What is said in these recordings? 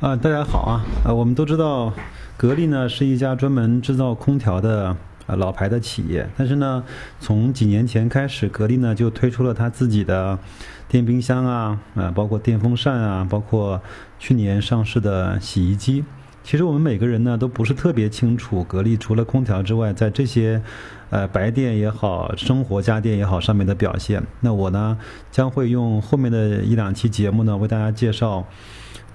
啊，大家好啊！啊，我们都知道，格力呢是一家专门制造空调的呃老牌的企业，但是呢，从几年前开始，格力呢就推出了它自己的电冰箱啊，啊，包括电风扇啊，包括去年上市的洗衣机。其实我们每个人呢都不是特别清楚，格力除了空调之外，在这些呃白电也好、生活家电也好上面的表现。那我呢将会用后面的一两期节目呢为大家介绍。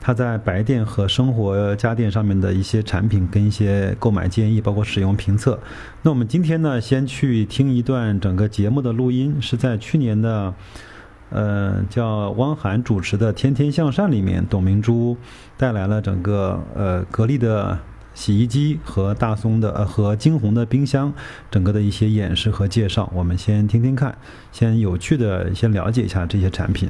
它在白电和生活家电上面的一些产品跟一些购买建议，包括使用评测。那我们今天呢，先去听一段整个节目的录音，是在去年的，呃，叫汪涵主持的《天天向善》里面，董明珠带来了整个呃格力的洗衣机和大松的呃和金红的冰箱整个的一些演示和介绍。我们先听听看，先有趣的先了解一下这些产品。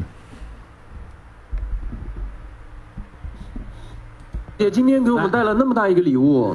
姐今天给我们带了那么大一个礼物，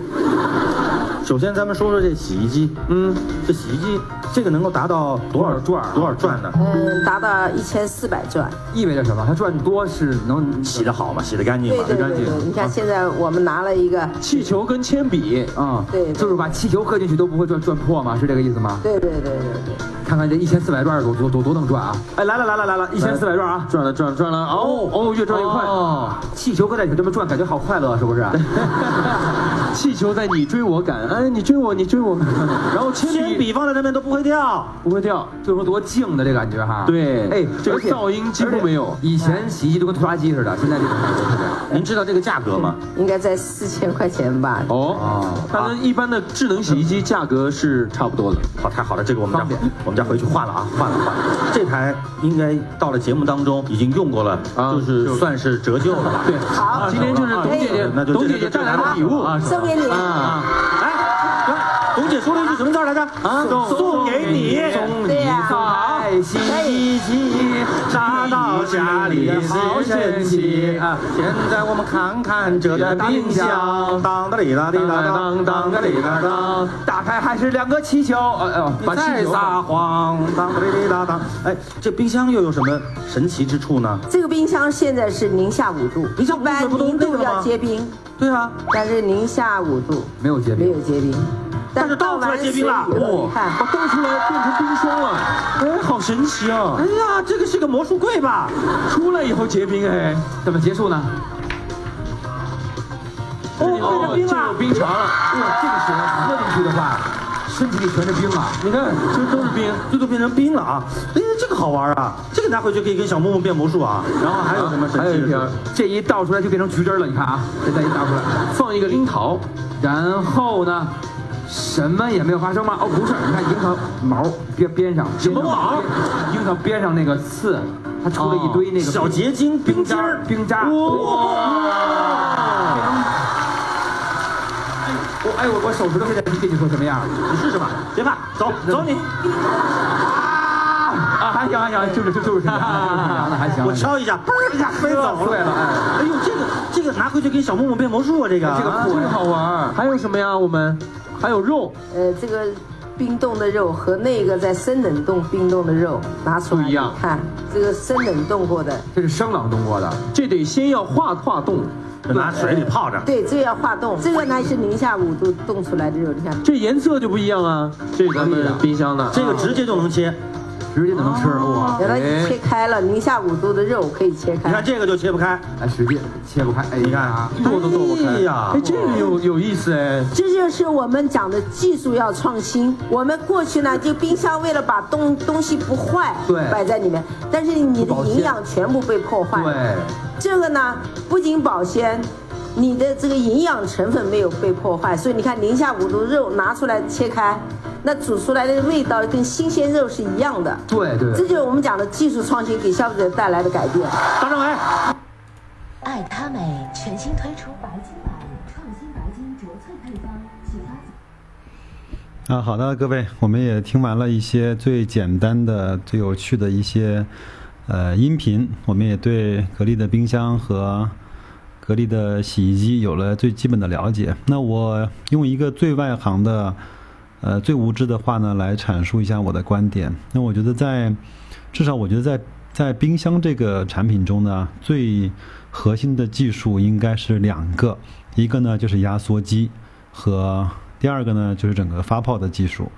首先咱们说说这洗衣机，嗯，这洗衣机这个能够达到多少转？多少转呢？嗯，达到一千四百转。意味着什么？它转多是能洗得好吗？洗得干净吗？对对对对，你看现在我们拿了一个气球跟铅笔啊，对，就是把气球搁进去都不会转转破吗？是这个意思吗？对对对对对。看看这一千四百转多多多多能转啊！哎，来了来了来了，一千四百转啊！转了转了转了，哦哦，越转越快哦！气球搁在里头这么转，感觉好快乐，是不是？气球在你追我赶，哎，你追我你追我，然后铅笔放在那边都不会掉，不会掉，就是说多静的这感觉哈。对，哎，这个噪音几乎没有。以前洗衣机都跟拖拉机似的，现在这种感觉。您知道这个价格吗？应该在四千块钱吧。哦，它跟一般的智能洗衣机价格是差不多的。好，太好了，这个我们家我们家回去换了啊，换了换了。这台应该到了节目当中已经用过了，就是算是折旧了吧。对，好，今天就是董姐姐，董姐姐带来的礼物啊，送给你啊。来，董姐说了一句什么字来着？啊，送给你，对呀，台洗衣机拿到家里好神奇啊！现在我们看看这个冰箱，当当哩当哩当当当哩当当，打开还是两个气球，哎呦，把气撒谎，当当里当当。哎，这冰箱又有什么神奇之处呢？这个冰箱现在是零下五度，零下五度不都零度要结冰？对啊，但是零下五度没有结冰，没有结冰。但是倒出来结冰了，哇！把倒出来变成冰霜了，哎，好神奇哦！哎呀，这个是个魔术柜吧？出来以后结冰，哎，怎么结束呢？哦，这有冰碴了，哇，这个水喝进去的话，身体里全是冰啊！你看，这都是冰，这都变成冰了啊！哎，这个好玩啊！这个拿回去可以跟小木木变魔术啊！然后还有什么？还有一瓶，这一倒出来就变成橘汁了，你看啊，这再一倒出来，放一个樱桃，然后呢？什么也没有发生吗？哦，不是，你看樱桃毛边边上什么毛？樱桃边上那个刺，它出了一堆那个小结晶冰渣冰渣。哇！我哎我我手指头现在跟你说什么样？你试试吧，别怕，走走你。啊，还行还行，就是就就是这样，那还行。我敲一下，嘣一下飞走了。哎呦，这个这个拿回去给小木木变魔术啊，这个这个这个好玩。还有什么呀？我们。还有肉，呃，这个冰冻的肉和那个在生冷冻冰冻的肉拿出来不一样。看这个生冷冻过的，这是生冷冻过的，这得先要化化冻，拿水里泡着。对，这要化冻，这个呢是零下五度冻出来的肉，你看这颜色就不一样啊。这咱们冰箱的，这个直接就能切。直接就能吃哇！给它切开了，零下五度的肉可以切开。你看这个就切不开，哎，使劲切不开，哎，你看啊，剁都剁不开呀！哎，这个有有意思哎。这就是我们讲的技术要创新。我们过去呢，就冰箱为了把东东西不坏，对，摆在里面，但是你的营养全部被破坏。对，这个呢不仅保鲜，你的这个营养成分没有被破坏，所以你看零下五度肉拿出来切开。那煮出来的味道跟新鲜肉是一样的，对对，这就是我们讲的技术创新给消费者带来的改变。大政委，爱他美全新推出白金版创新白金卓萃配方，其他。啊，好的，各位，我们也听完了一些最简单的、最有趣的一些呃音频，我们也对格力的冰箱和格力的洗衣机有了最基本的了解。那我用一个最外行的。呃，最无知的话呢，来阐述一下我的观点。那我觉得在，至少我觉得在在冰箱这个产品中呢，最核心的技术应该是两个，一个呢就是压缩机，和第二个呢就是整个发泡的技术。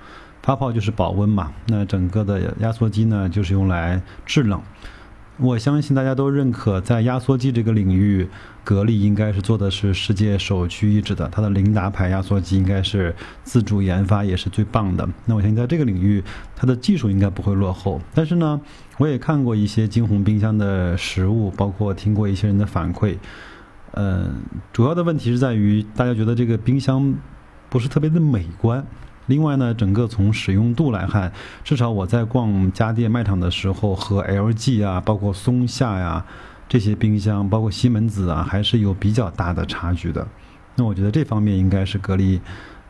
发泡就是保温嘛，那整个的压缩机呢就是用来制冷。我相信大家都认可，在压缩机这个领域，格力应该是做的是世界首屈一指的。它的琳达牌压缩机应该是自主研发，也是最棒的。那我相信在这个领域，它的技术应该不会落后。但是呢，我也看过一些金红冰箱的实物，包括听过一些人的反馈。嗯，主要的问题是在于大家觉得这个冰箱不是特别的美观。另外呢，整个从使用度来看，至少我在逛家电卖场的时候，和 LG 啊，包括松下呀这些冰箱，包括西门子啊，还是有比较大的差距的。那我觉得这方面应该是格力，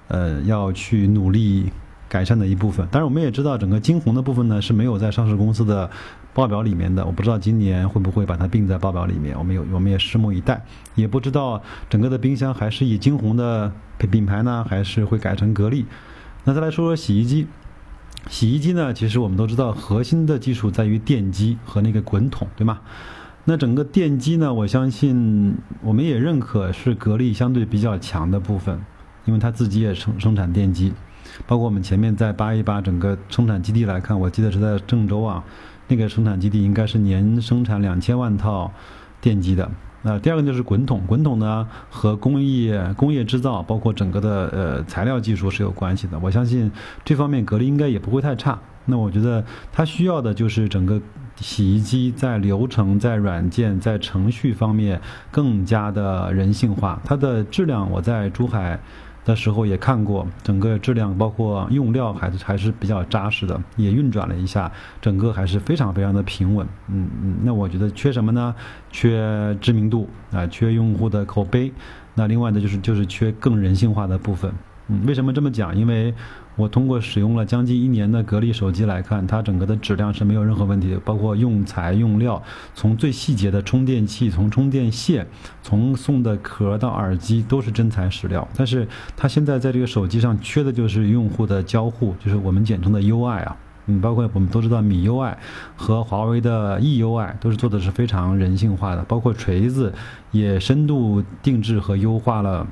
呃，要去努力改善的一部分。当然，我们也知道，整个金红的部分呢是没有在上市公司的报表里面的。我不知道今年会不会把它并在报表里面，我们有我们也拭目以待。也不知道整个的冰箱还是以金红的品牌呢，还是会改成格力。那再来说说洗衣机，洗衣机呢，其实我们都知道，核心的技术在于电机和那个滚筒，对吗？那整个电机呢，我相信我们也认可是格力相对比较强的部分，因为它自己也生生产电机，包括我们前面在扒一扒整个生产基地来看，我记得是在郑州啊，那个生产基地应该是年生产两千万套电机的。那第二个就是滚筒，滚筒呢和工业工业制造，包括整个的呃材料技术是有关系的。我相信这方面格力应该也不会太差。那我觉得它需要的就是整个洗衣机在流程、在软件、在程序方面更加的人性化。它的质量，我在珠海。的时候也看过，整个质量包括用料还是还是比较扎实的，也运转了一下，整个还是非常非常的平稳。嗯嗯，那我觉得缺什么呢？缺知名度啊，缺用户的口碑。那另外呢，就是就是缺更人性化的部分。嗯，为什么这么讲？因为我通过使用了将近一年的格力手机来看，它整个的质量是没有任何问题的，包括用材用料，从最细节的充电器，从充电线，从送的壳到耳机都是真材实料。但是它现在在这个手机上缺的就是用户的交互，就是我们简称的 UI 啊。嗯，包括我们都知道米 UI 和华为的 EUI 都是做的是非常人性化的，包括锤子也深度定制和优化了。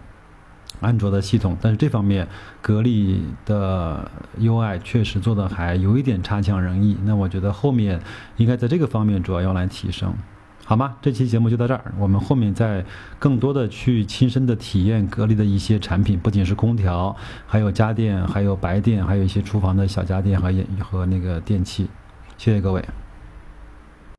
安卓的系统，但是这方面格力的 UI 确实做的还有一点差强人意。那我觉得后面应该在这个方面主要要来提升，好吗？这期节目就到这儿，我们后面再更多的去亲身的体验格力的一些产品，不仅是空调，还有家电，还有白电，还有一些厨房的小家电和和那个电器。谢谢各位。